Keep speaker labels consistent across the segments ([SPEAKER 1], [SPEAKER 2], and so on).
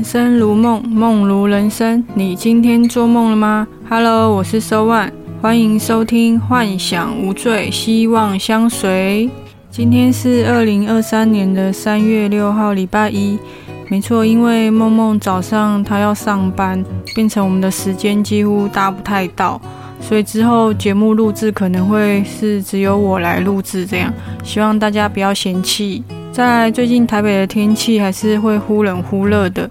[SPEAKER 1] 人生如梦，梦如人生。你今天做梦了吗？Hello，我是 So One，欢迎收听《幻想无罪，希望相随》。今天是二零二三年的三月六号，礼拜一。没错，因为梦梦早上她要上班，变成我们的时间几乎搭不太到，所以之后节目录制可能会是只有我来录制这样，希望大家不要嫌弃。在最近台北的天气还是会忽冷忽热的，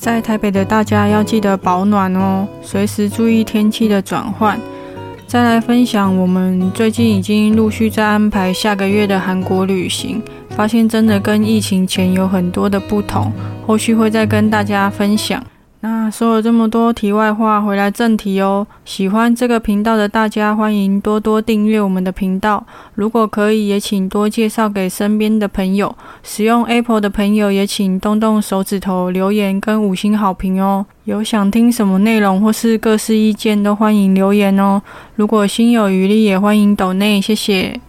[SPEAKER 1] 在台北的大家要记得保暖哦，随时注意天气的转换。再来分享，我们最近已经陆续在安排下个月的韩国旅行，发现真的跟疫情前有很多的不同，后续会再跟大家分享。那说了这么多题外话，回来正题哦。喜欢这个频道的大家，欢迎多多订阅我们的频道。如果可以，也请多介绍给身边的朋友。使用 Apple 的朋友，也请动动手指头留言跟五星好评哦。有想听什么内容或是各式意见，都欢迎留言哦。如果心有余力，也欢迎抖内，谢谢。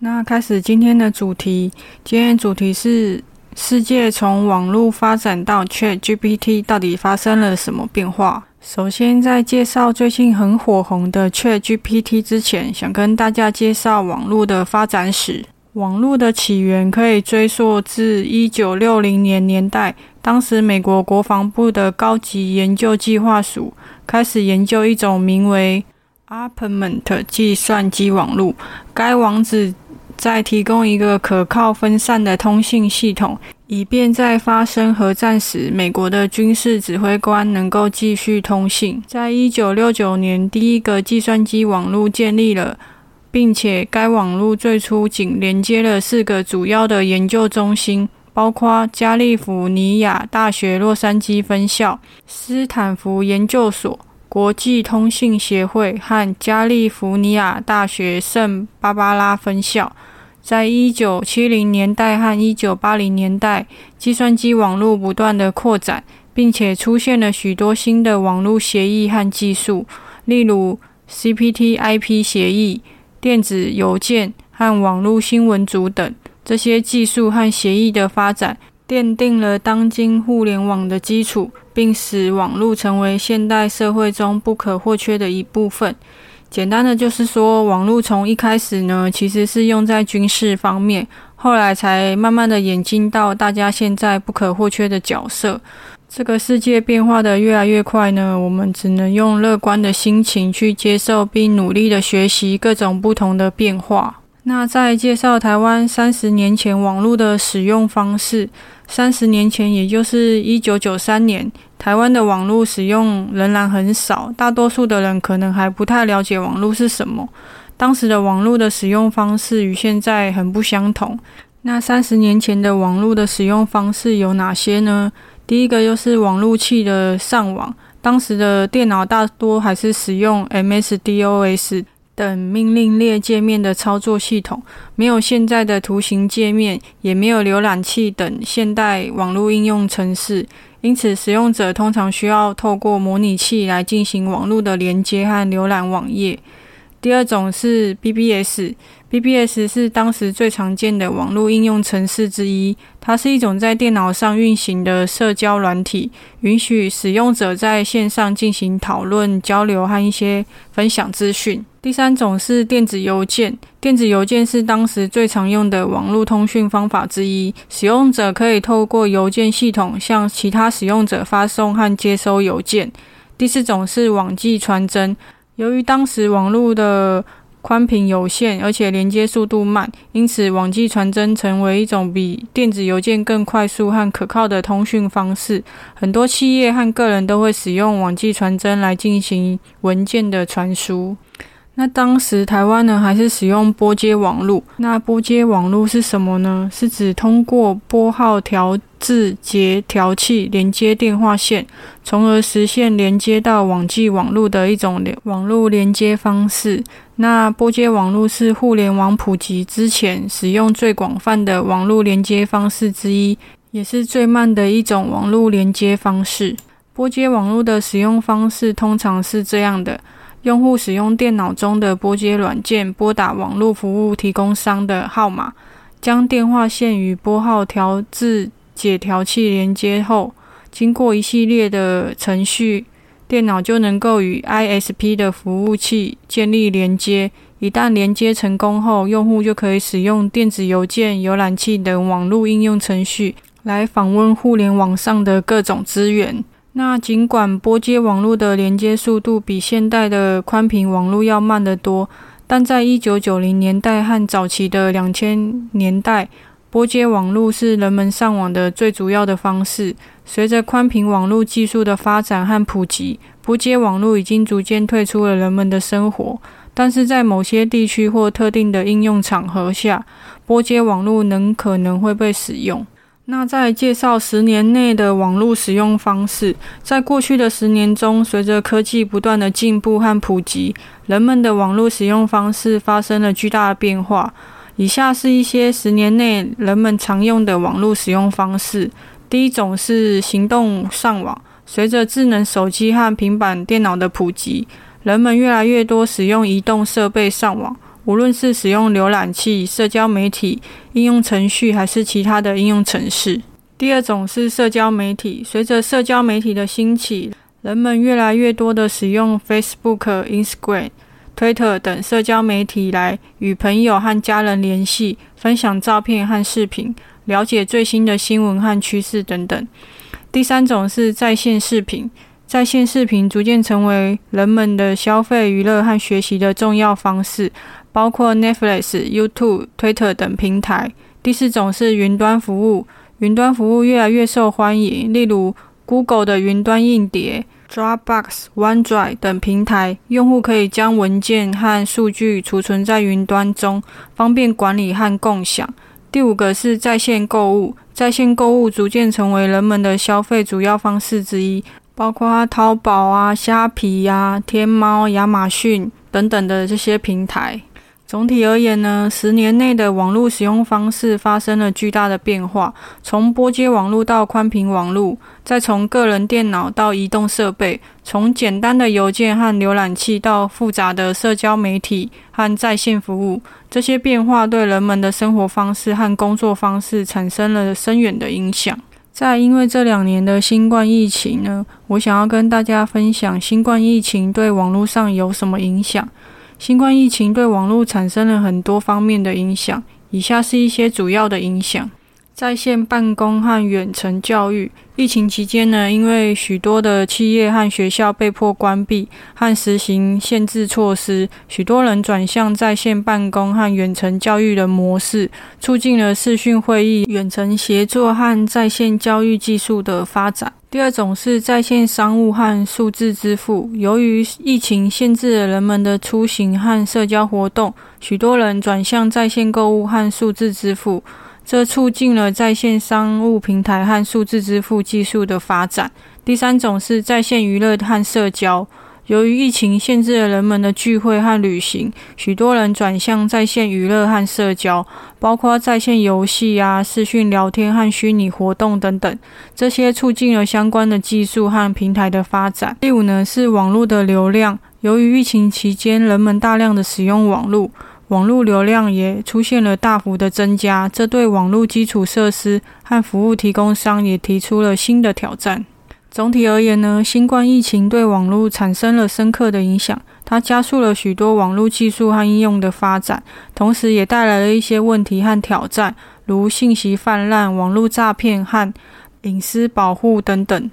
[SPEAKER 1] 那开始今天的主题，今天主题是。世界从网络发展到 Chat GPT，到底发生了什么变化？首先，在介绍最近很火红的 Chat GPT 之前，想跟大家介绍网络的发展史。网络的起源可以追溯至一九六零年年代，当时美国国防部的高级研究计划署开始研究一种名为 ARPANET 计算机网络，该网址。再提供一个可靠分散的通信系统，以便在发生核战时，美国的军事指挥官能够继续通信。在一九六九年，第一个计算机网络建立了，并且该网络最初仅连接了四个主要的研究中心，包括加利福尼亚大学洛杉矶分校、斯坦福研究所、国际通信协会和加利福尼亚大学圣芭芭拉分校。在一九七零年代和一九八零年代，计算机网络不断的扩展，并且出现了许多新的网络协议和技术，例如 CPT/IP 协议、电子邮件和网络新闻组等。这些技术和协议的发展，奠定了当今互联网的基础，并使网络成为现代社会中不可或缺的一部分。简单的就是说，网络从一开始呢，其实是用在军事方面，后来才慢慢的演进到大家现在不可或缺的角色。这个世界变化的越来越快呢，我们只能用乐观的心情去接受，并努力的学习各种不同的变化。那在介绍台湾三十年前网络的使用方式。三十年前，也就是一九九三年，台湾的网络使用仍然很少，大多数的人可能还不太了解网络是什么。当时的网络的使用方式与现在很不相同。那三十年前的网络的使用方式有哪些呢？第一个就是网络器的上网，当时的电脑大多还是使用 MS-DOS。等命令列界面的操作系统，没有现在的图形界面，也没有浏览器等现代网络应用程式，因此使用者通常需要透过模拟器来进行网络的连接和浏览网页。第二种是 BBS BBS 是当时最常见的网络应用程式之一。它是一种在电脑上运行的社交软体，允许使用者在线上进行讨论、交流和一些分享资讯。第三种是电子邮件，电子邮件是当时最常用的网络通讯方法之一。使用者可以透过邮件系统向其他使用者发送和接收邮件。第四种是网际传真。由于当时网络的宽频有限，而且连接速度慢，因此网际传真成为一种比电子邮件更快速和可靠的通讯方式。很多企业和个人都会使用网际传真来进行文件的传输。那当时台湾呢，还是使用拨接网络。那拨接网络是什么呢？是指通过拨号调制节调器连接电话线，从而实现连接到网际网络的一种连网络连接方式。那拨接网络是互联网普及之前使用最广泛的网络连接方式之一，也是最慢的一种网络连接方式。拨接网络的使用方式通常是这样的。用户使用电脑中的拨接软件拨打网络服务提供商的号码，将电话线与拨号调制解调器连接后，经过一系列的程序，电脑就能够与 ISP 的服务器建立连接。一旦连接成功后，用户就可以使用电子邮件、浏览器等网络应用程序来访问互联网上的各种资源。那尽管拨接网络的连接速度比现代的宽频网络要慢得多，但在一九九零年代和早期的两千年代，拨接网络是人们上网的最主要的方式。随着宽频网络技术的发展和普及，拨接网络已经逐渐退出了人们的生活。但是在某些地区或特定的应用场合下，拨接网络能可能会被使用。那在介绍十年内的网络使用方式，在过去的十年中，随着科技不断的进步和普及，人们的网络使用方式发生了巨大的变化。以下是一些十年内人们常用的网络使用方式。第一种是行动上网，随着智能手机和平板电脑的普及。人们越来越多使用移动设备上网，无论是使用浏览器、社交媒体应用程序，还是其他的应用程式。第二种是社交媒体，随着社交媒体的兴起，人们越来越多的使用 Facebook、Instagram、Twitter 等社交媒体来与朋友和家人联系、分享照片和视频、了解最新的新闻和趋势等等。第三种是在线视频。在线视频逐渐成为人们的消费、娱乐和学习的重要方式，包括 Netflix、YouTube、Twitter 等平台。第四种是云端服务，云端服务越来越受欢迎，例如 Google 的云端硬碟、Dropbox、OneDrive 等平台，用户可以将文件和数据储存在云端中，方便管理和共享。第五个是在线购物，在线购物逐渐成为人们的消费主要方式之一。包括淘宝啊、虾皮呀、天猫、亚马逊等等的这些平台。总体而言呢，十年内的网络使用方式发生了巨大的变化，从拨接网络到宽频网络，再从个人电脑到移动设备，从简单的邮件和浏览器到复杂的社交媒体和在线服务，这些变化对人们的生活方式和工作方式产生了深远的影响。在因为这两年的新冠疫情呢，我想要跟大家分享新冠疫情对网络上有什么影响。新冠疫情对网络产生了很多方面的影响，以下是一些主要的影响。在线办公和远程教育，疫情期间呢，因为许多的企业和学校被迫关闭和实行限制措施，许多人转向在线办公和远程教育的模式，促进了视讯会议、远程协作和在线教育技术的发展。第二种是在线商务和数字支付，由于疫情限制了人们的出行和社交活动，许多人转向在线购物和数字支付。这促进了在线商务平台和数字支付技术的发展。第三种是在线娱乐和社交。由于疫情限制了人们的聚会和旅行，许多人转向在线娱乐和社交，包括在线游戏啊、视讯聊天和虚拟活动等等。这些促进了相关的技术和平台的发展。第五呢是网络的流量。由于疫情期间人们大量的使用网络。网络流量也出现了大幅的增加，这对网络基础设施和服务提供商也提出了新的挑战。总体而言呢，新冠疫情对网络产生了深刻的影响，它加速了许多网络技术和应用的发展，同时也带来了一些问题和挑战，如信息泛滥、网络诈骗和隐私保护等等。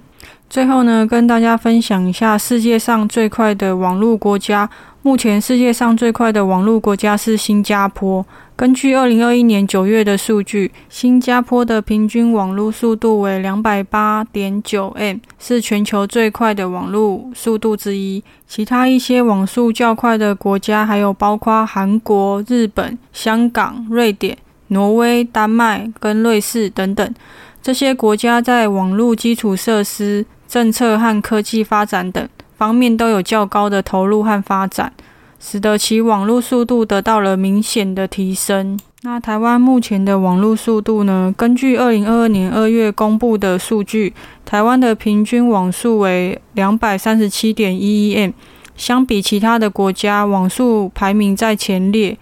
[SPEAKER 1] 最后呢，跟大家分享一下世界上最快的网络国家。目前世界上最快的网络国家是新加坡。根据二零二一年九月的数据，新加坡的平均网络速度为两百八点九 M，是全球最快的网络速度之一。其他一些网速较快的国家还有包括韩国、日本、香港、瑞典、挪威、丹麦跟瑞士等等。这些国家在网络基础设施、政策和科技发展等。方面都有较高的投入和发展，使得其网络速度得到了明显的提升。那台湾目前的网络速度呢？根据二零二二年二月公布的数据，台湾的平均网速为两百三十七点一一 M，相比其他的国家，网速排名在前列，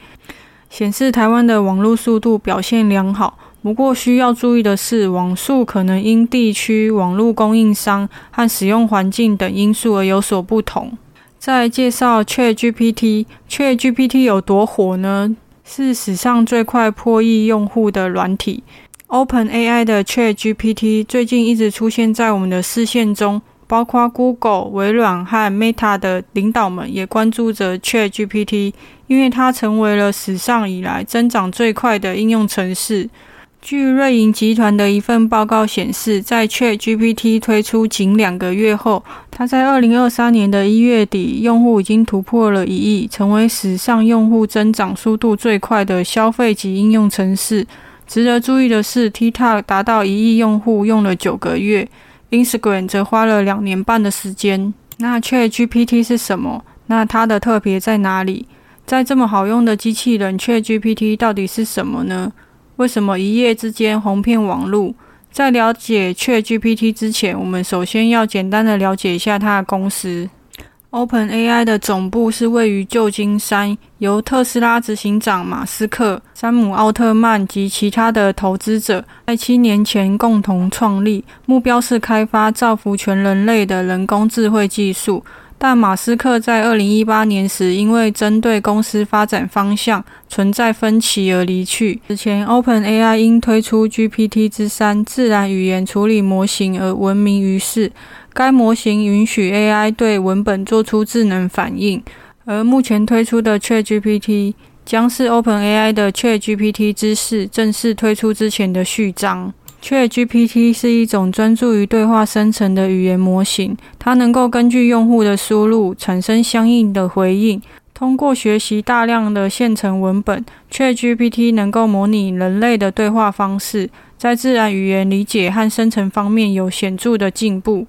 [SPEAKER 1] 显示台湾的网络速度表现良好。不过需要注意的是，网速可能因地区、网络供应商和使用环境等因素而有所不同。再介绍 ChatGPT，ChatGPT 有多火呢？是史上最快破亿用户的软体。OpenAI 的 ChatGPT 最近一直出现在我们的视线中。包括 Google、微软和 Meta 的领导们也关注着 ChatGPT，因为它成为了史上以来增长最快的应用程式。据瑞银集团的一份报告显示，在 ChatGPT 推出仅两个月后，它在二零二三年的一月底，用户已经突破了一亿，成为史上用户增长速度最快的消费级应用程式。值得注意的是，TikTok 达到一亿用户用了九个月。Instagram 则花了两年半的时间。那 ChatGPT 是什么？那它的特别在哪里？在这么好用的机器人，ChatGPT 到底是什么呢？为什么一夜之间红遍网络？在了解 ChatGPT 之前，我们首先要简单的了解一下它的公司。OpenAI 的总部是位于旧金山，由特斯拉执行长马斯克、山姆·奥特曼及其他的投资者在七年前共同创立，目标是开发造福全人类的人工智慧技术。但马斯克在二零一八年时，因为针对公司发展方向存在分歧而离去。此前，OpenAI 因推出 GPT 之三自然语言处理模型而闻名于世。该模型允许 AI 对文本做出智能反应，而目前推出的 ChatGPT 将是 OpenAI 的 ChatGPT 之四正式推出之前的序章。ChatGPT 是一种专注于对话生成的语言模型，它能够根据用户的输入产生相应的回应。通过学习大量的现成文本，ChatGPT 能够模拟人类的对话方式，在自然语言理解和生成方面有显著的进步。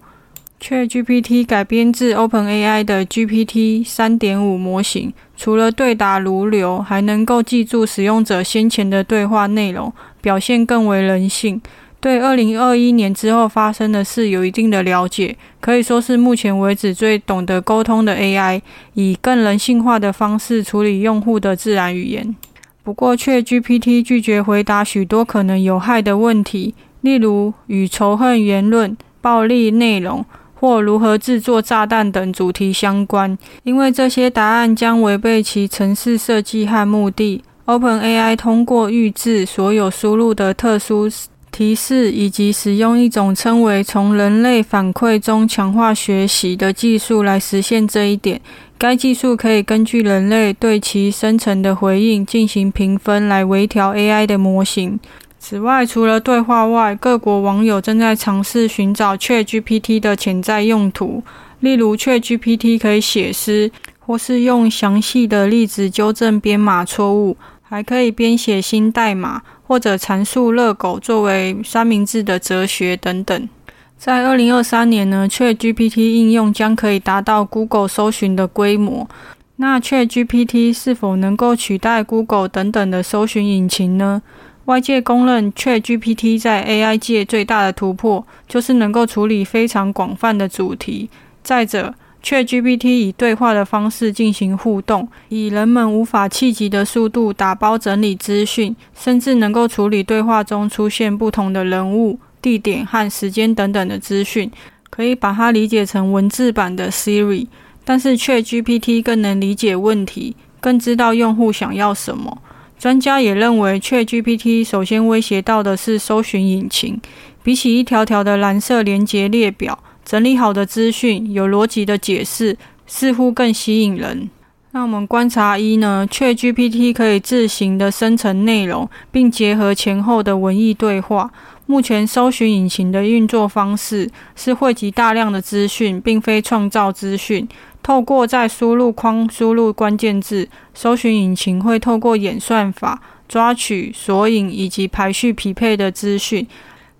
[SPEAKER 1] ChatGPT 改编自 OpenAI 的 GPT 三点五模型，除了对答如流，还能够记住使用者先前的对话内容，表现更为人性。对二零二一年之后发生的事有一定的了解，可以说是目前为止最懂得沟通的 AI，以更人性化的方式处理用户的自然语言。不过却 GPT 拒绝回答许多可能有害的问题，例如与仇恨言论、暴力内容。或如何制作炸弹等主题相关，因为这些答案将违背其城市设计和目的。OpenAI 通过预置所有输入的特殊提示，以及使用一种称为从人类反馈中强化学习的技术来实现这一点。该技术可以根据人类对其生成的回应进行评分，来微调 AI 的模型。此外，除了对话外，各国网友正在尝试寻找 ChatGPT 的潜在用途。例如，ChatGPT 可以写诗，或是用详细的例子纠正编码错误，还可以编写新代码，或者阐述热狗作为三明治的哲学等等。在二零二三年呢，ChatGPT 应用将可以达到 Google 搜寻的规模。那 ChatGPT 是否能够取代 Google 等等的搜寻引擎呢？外界公认，ChatGPT 在 AI 界最大的突破就是能够处理非常广泛的主题。再者，ChatGPT 以对话的方式进行互动，以人们无法企及的速度打包整理资讯，甚至能够处理对话中出现不同的人物、地点和时间等等的资讯，可以把它理解成文字版的 Siri。但是，ChatGPT 更能理解问题，更知道用户想要什么。专家也认为，ChatGPT 首先威胁到的是搜寻引擎。比起一条条的蓝色连接列表，整理好的资讯、有逻辑的解释，似乎更吸引人。那我们观察一呢却 GPT 可以自行的生成内容，并结合前后的文艺对话。目前搜寻引擎的运作方式是汇集大量的资讯，并非创造资讯。透过在输入框输入关键字，搜寻引擎会透过演算法抓取、索引以及排序匹配的资讯，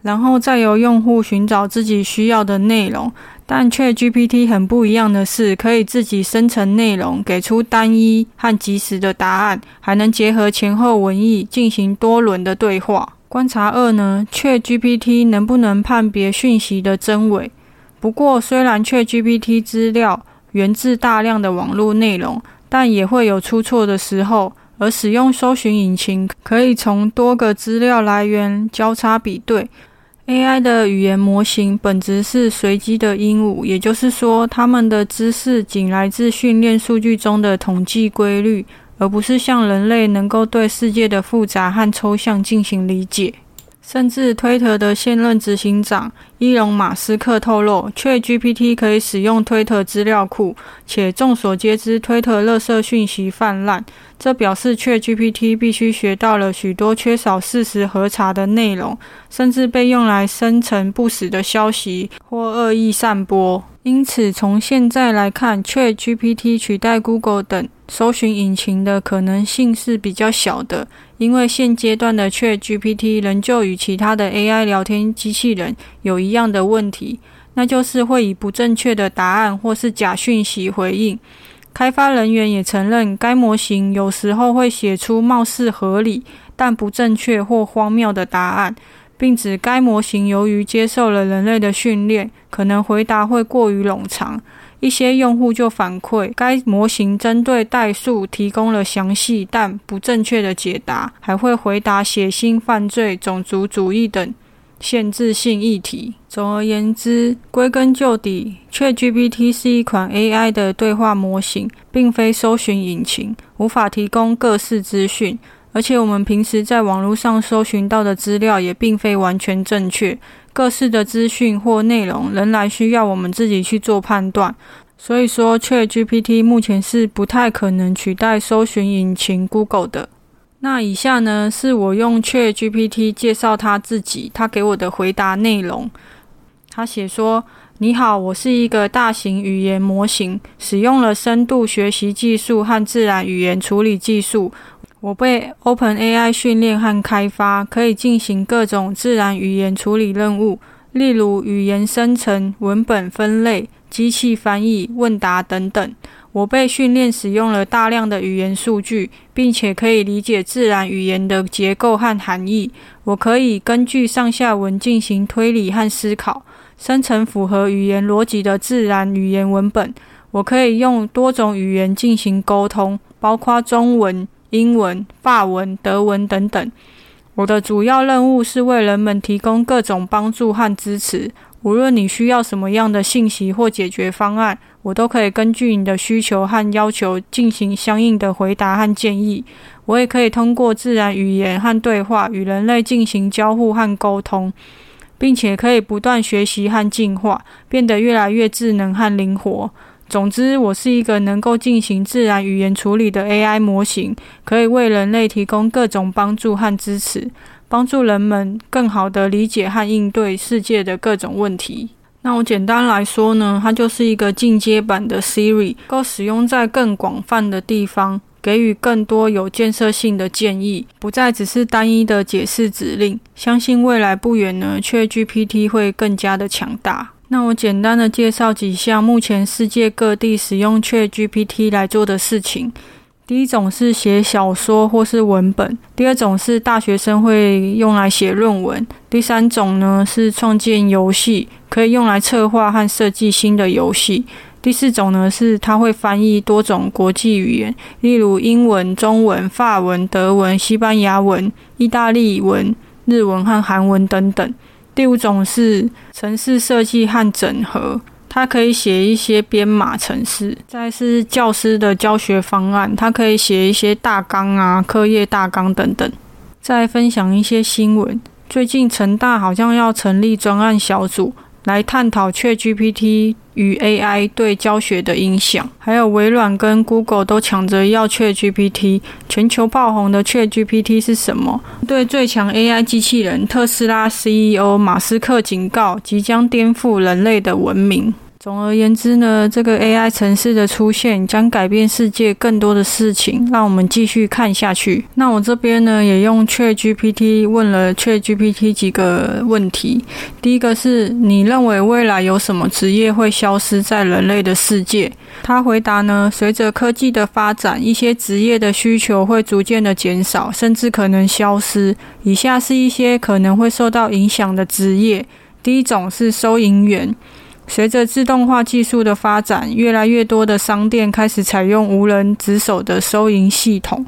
[SPEAKER 1] 然后再由用户寻找自己需要的内容。但 ChatGPT 很不一样的是，可以自己生成内容，给出单一和及时的答案，还能结合前后文意进行多轮的对话。观察二呢？ChatGPT 能不能判别讯息的真伪？不过，虽然 ChatGPT 资料源自大量的网络内容，但也会有出错的时候。而使用搜寻引擎可以从多个资料来源交叉比对。AI 的语言模型本质是随机的鹦鹉，也就是说，它们的知识仅来自训练数据中的统计规律，而不是像人类能够对世界的复杂和抽象进行理解。甚至推特的现任执行长伊隆·马斯克透露确 GPT 可以使用推特资料库，且众所皆知，推特垃圾讯息泛滥。这表示确 GPT 必须学到了许多缺少事实核查的内容，甚至被用来生成不实的消息或恶意散播。因此，从现在来看，ChatGPT 取代 Google 等搜寻引擎的可能性是比较小的。因为现阶段的 ChatGPT 仍旧与其他的 AI 聊天机器人有一样的问题，那就是会以不正确的答案或是假讯息回应。开发人员也承认，该模型有时候会写出貌似合理但不正确或荒谬的答案，并指该模型由于接受了人类的训练，可能回答会过于冗长。一些用户就反馈，该模型针对代数提供了详细但不正确的解答，还会回答血腥、犯罪、种族主义等。限制性议题。总而言之，归根究底，ChatGPT 是一款 AI 的对话模型，并非搜寻引擎，无法提供各式资讯。而且，我们平时在网络上搜寻到的资料也并非完全正确，各式的资讯或内容仍然需要我们自己去做判断。所以说，ChatGPT 目前是不太可能取代搜寻引擎 Google 的。那以下呢，是我用 ChatGPT 介绍他自己，他给我的回答内容。他写说：“你好，我是一个大型语言模型，使用了深度学习技术和自然语言处理技术。我被 OpenAI 训练和开发，可以进行各种自然语言处理任务，例如语言生成、文本分类、机器翻译、问答等等。”我被训练使用了大量的语言数据，并且可以理解自然语言的结构和含义。我可以根据上下文进行推理和思考，生成符合语言逻辑的自然语言文本。我可以用多种语言进行沟通，包括中文、英文、法文、德文等等。我的主要任务是为人们提供各种帮助和支持。无论你需要什么样的信息或解决方案，我都可以根据你的需求和要求进行相应的回答和建议。我也可以通过自然语言和对话与人类进行交互和沟通，并且可以不断学习和进化，变得越来越智能和灵活。总之，我是一个能够进行自然语言处理的 AI 模型，可以为人类提供各种帮助和支持。帮助人们更好地理解和应对世界的各种问题。那我简单来说呢，它就是一个进阶版的 Siri，够使用在更广泛的地方，给予更多有建设性的建议，不再只是单一的解释指令。相信未来不远呢，ChatGPT 会更加的强大。那我简单的介绍几项目前世界各地使用 ChatGPT 来做的事情。第一种是写小说或是文本，第二种是大学生会用来写论文，第三种呢是创建游戏，可以用来策划和设计新的游戏。第四种呢是它会翻译多种国际语言，例如英文、中文、法文、德文、西班牙文、意大利文、日文和韩文等等。第五种是城市设计和整合。它可以写一些编码城市，再是教师的教学方案，它可以写一些大纲啊、课业大纲等等。再分享一些新闻，最近成大好像要成立专案小组来探讨 ChatGPT 与 AI 对教学的影响，还有微软跟 Google 都抢着要 ChatGPT。全球爆红的 ChatGPT 是什么？对最强 AI 机器人特斯拉 CEO 马斯克警告，即将颠覆人类的文明。总而言之呢，这个 AI 城市的出现将改变世界更多的事情，让我们继续看下去。那我这边呢，也用 ChatGPT 问了 ChatGPT 几个问题。第一个是你认为未来有什么职业会消失在人类的世界？他回答呢，随着科技的发展，一些职业的需求会逐渐的减少，甚至可能消失。以下是一些可能会受到影响的职业。第一种是收银员。随着自动化技术的发展，越来越多的商店开始采用无人值守的收银系统。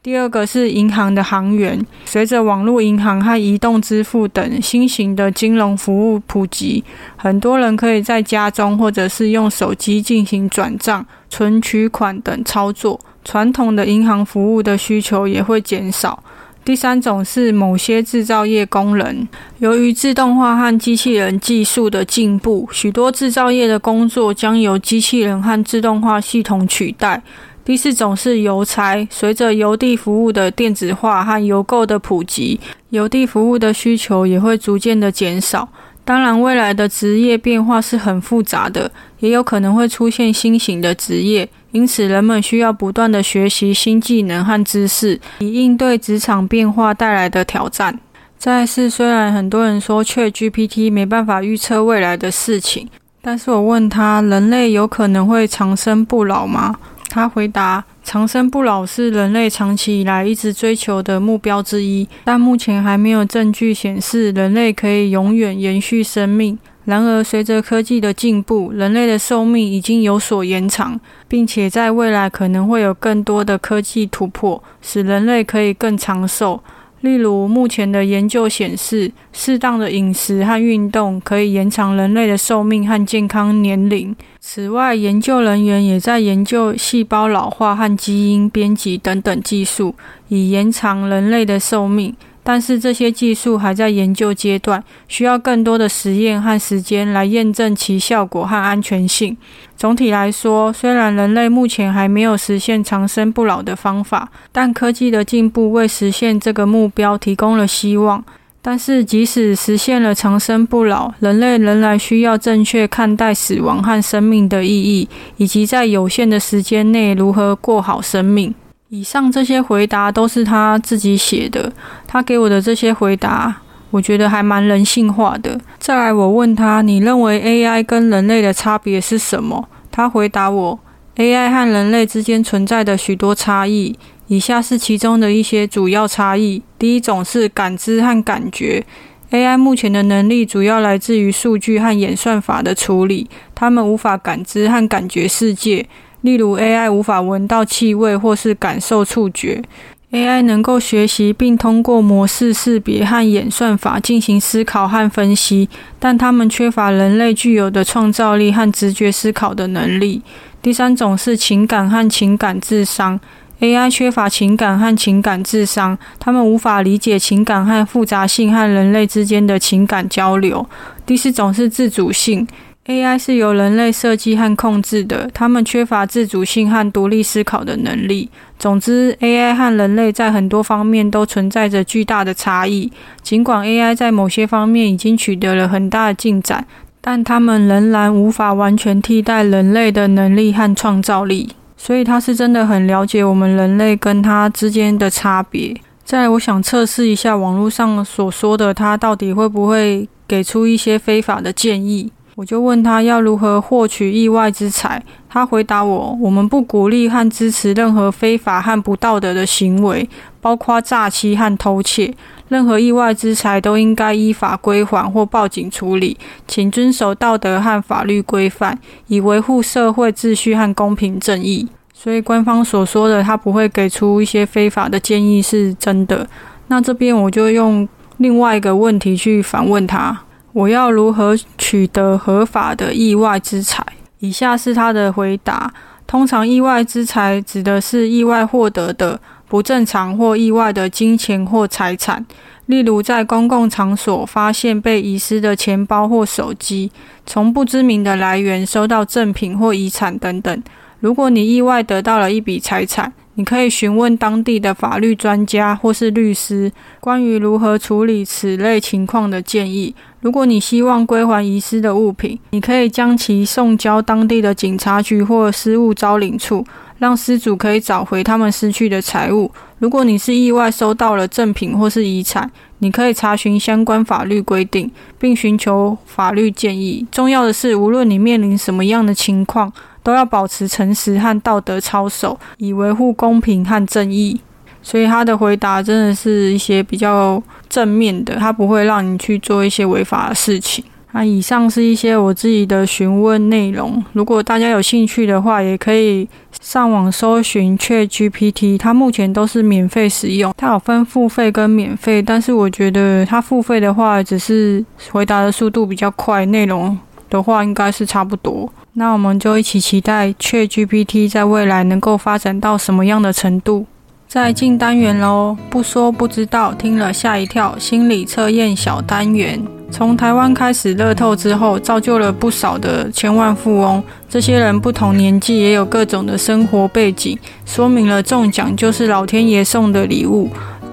[SPEAKER 1] 第二个是银行的行员，随着网络银行和移动支付等新型的金融服务普及，很多人可以在家中或者是用手机进行转账、存取款等操作，传统的银行服务的需求也会减少。第三种是某些制造业工人，由于自动化和机器人技术的进步，许多制造业的工作将由机器人和自动化系统取代。第四种是邮差，随着邮递服务的电子化和邮购的普及，邮递服务的需求也会逐渐的减少。当然，未来的职业变化是很复杂的，也有可能会出现新型的职业，因此人们需要不断的学习新技能和知识，以应对职场变化带来的挑战。再是，虽然很多人说 ChatGPT 没办法预测未来的事情，但是我问他，人类有可能会长生不老吗？他回答：“长生不老是人类长期以来一直追求的目标之一，但目前还没有证据显示人类可以永远延续生命。然而，随着科技的进步，人类的寿命已经有所延长，并且在未来可能会有更多的科技突破，使人类可以更长寿。”例如，目前的研究显示，适当的饮食和运动可以延长人类的寿命和健康年龄。此外，研究人员也在研究细胞老化和基因编辑等等技术，以延长人类的寿命。但是这些技术还在研究阶段，需要更多的实验和时间来验证其效果和安全性。总体来说，虽然人类目前还没有实现长生不老的方法，但科技的进步为实现这个目标提供了希望。但是，即使实现了长生不老，人类仍然需要正确看待死亡和生命的意义，以及在有限的时间内如何过好生命。以上这些回答都是他自己写的，他给我的这些回答，我觉得还蛮人性化的。再来，我问他，你认为 AI 跟人类的差别是什么？他回答我，AI 和人类之间存在的许多差异，以下是其中的一些主要差异。第一种是感知和感觉，AI 目前的能力主要来自于数据和演算法的处理，他们无法感知和感觉世界。例如，AI 无法闻到气味或是感受触觉。AI 能够学习并通过模式识别和演算法进行思考和分析，但它们缺乏人类具有的创造力和直觉思考的能力。第三种是情感和情感智商。AI 缺乏情感和情感智商，他们无法理解情感和复杂性和人类之间的情感交流。第四种是自主性。AI 是由人类设计和控制的，他们缺乏自主性和独立思考的能力。总之，AI 和人类在很多方面都存在着巨大的差异。尽管 AI 在某些方面已经取得了很大的进展，但他们仍然无法完全替代人类的能力和创造力。所以，他是真的很了解我们人类跟他之间的差别。再来，我想测试一下网络上所说的，他到底会不会给出一些非法的建议。我就问他要如何获取意外之财，他回答我：我们不鼓励和支持任何非法和不道德的行为，包括诈欺和偷窃。任何意外之财都应该依法归还或报警处理，请遵守道德和法律规范，以维护社会秩序和公平正义。所以官方所说的他不会给出一些非法的建议是真的。那这边我就用另外一个问题去反问他。我要如何取得合法的意外之财？以下是他的回答：通常，意外之财指的是意外获得的不正常或意外的金钱或财产，例如在公共场所发现被遗失的钱包或手机，从不知名的来源收到赠品或遗产等等。如果你意外得到了一笔财产，你可以询问当地的法律专家或是律师关于如何处理此类情况的建议。如果你希望归还遗失的物品，你可以将其送交当地的警察局或失物招领处，让失主可以找回他们失去的财物。如果你是意外收到了赠品或是遗产，你可以查询相关法律规定，并寻求法律建议。重要的是，无论你面临什么样的情况，都要保持诚实和道德操守，以维护公平和正义。所以他的回答真的是一些比较正面的，他不会让你去做一些违法的事情。那以上是一些我自己的询问内容，如果大家有兴趣的话，也可以上网搜寻 ChatGPT，它目前都是免费使用。它有分付费跟免费，但是我觉得它付费的话，只是回答的速度比较快，内容的话应该是差不多。那我们就一起期待 ChatGPT 在未来能够发展到什么样的程度。在进单元喽，不说不知道，听了吓一跳。心理测验小单元，从台湾开始乐透之后，造就了不少的千万富翁。这些人不同年纪，也有各种的生活背景，说明了中奖就是老天爷送的礼物。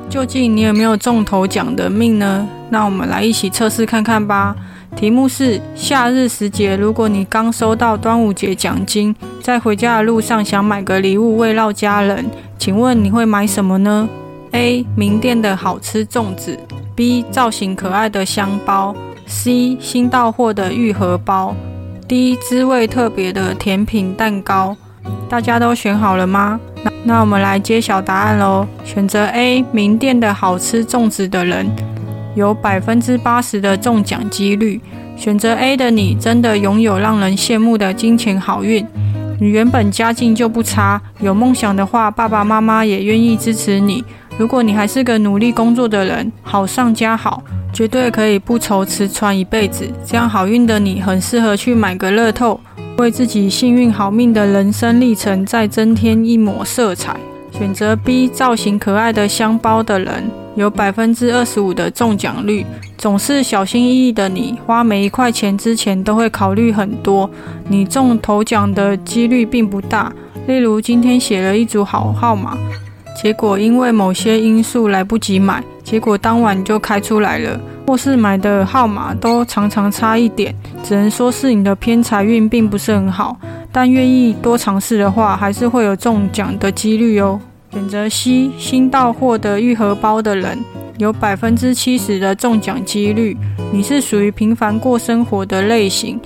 [SPEAKER 1] 究竟你有没有中头奖的命呢？那我们来一起测试看看吧。题目是夏日时节，如果你刚收到端午节奖金，在回家的路上想买个礼物慰劳家人，请问你会买什么呢？A. 名店的好吃粽子，B. 造型可爱的香包，C. 新到货的玉荷包，D. 滋味特别的甜品蛋糕。大家都选好了吗？那那我们来揭晓答案喽。选择 A. 名店的好吃粽子的人。有百分之八十的中奖几率，选择 A 的你真的拥有让人羡慕的金钱好运。你原本家境就不差，有梦想的话，爸爸妈妈也愿意支持你。如果你还是个努力工作的人，好上加好，绝对可以不愁吃穿一辈子。这样好运的你，很适合去买个乐透，为自己幸运好命的人生历程再增添一抹色彩。选择 B 造型可爱的香包的人。有百分之二十五的中奖率，总是小心翼翼的你，花每一块钱之前都会考虑很多。你中头奖的几率并不大，例如今天写了一组好号码，结果因为某些因素来不及买，结果当晚就开出来了。或是买的号码都常常差一点，只能说是你的偏财运并不是很好。但愿意多尝试的话，还是会有中奖的几率哦。选择 C 新到货的玉荷包的人，有百分之七十的中奖几率。你是属于平凡过生活的类型。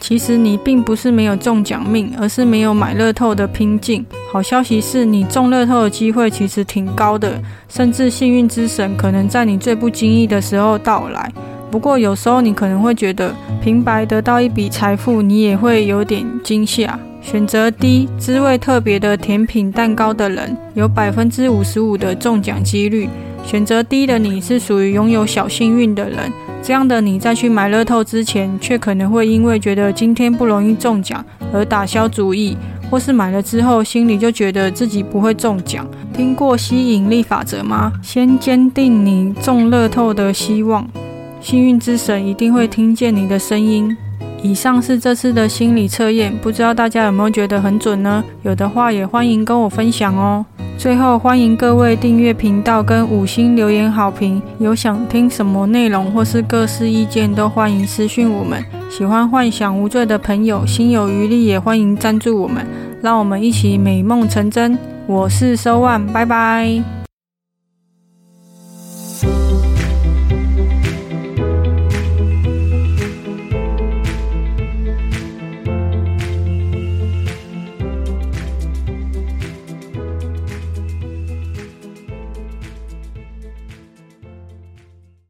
[SPEAKER 1] 其实你并不是没有中奖命，而是没有买乐透的拼劲。好消息是你中乐透的机会其实挺高的，甚至幸运之神可能在你最不经意的时候到来。不过有时候你可能会觉得平白得到一笔财富，你也会有点惊吓。选择 D 滋味特别的甜品蛋糕的人，有百分之五十五的中奖几率。选择 D 的你是属于拥有小幸运的人，这样的你在去买乐透之前，却可能会因为觉得今天不容易中奖而打消主意，或是买了之后心里就觉得自己不会中奖。听过吸引力法则吗？先坚定你中乐透的希望，幸运之神一定会听见你的声音。以上是这次的心理测验，不知道大家有没有觉得很准呢？有的话也欢迎跟我分享哦。最后欢迎各位订阅频道跟五星留言好评。有想听什么内容或是各式意见，都欢迎私讯我们。喜欢幻想无罪的朋友，心有余力也欢迎赞助我们，让我们一起美梦成真。我是收万，拜拜。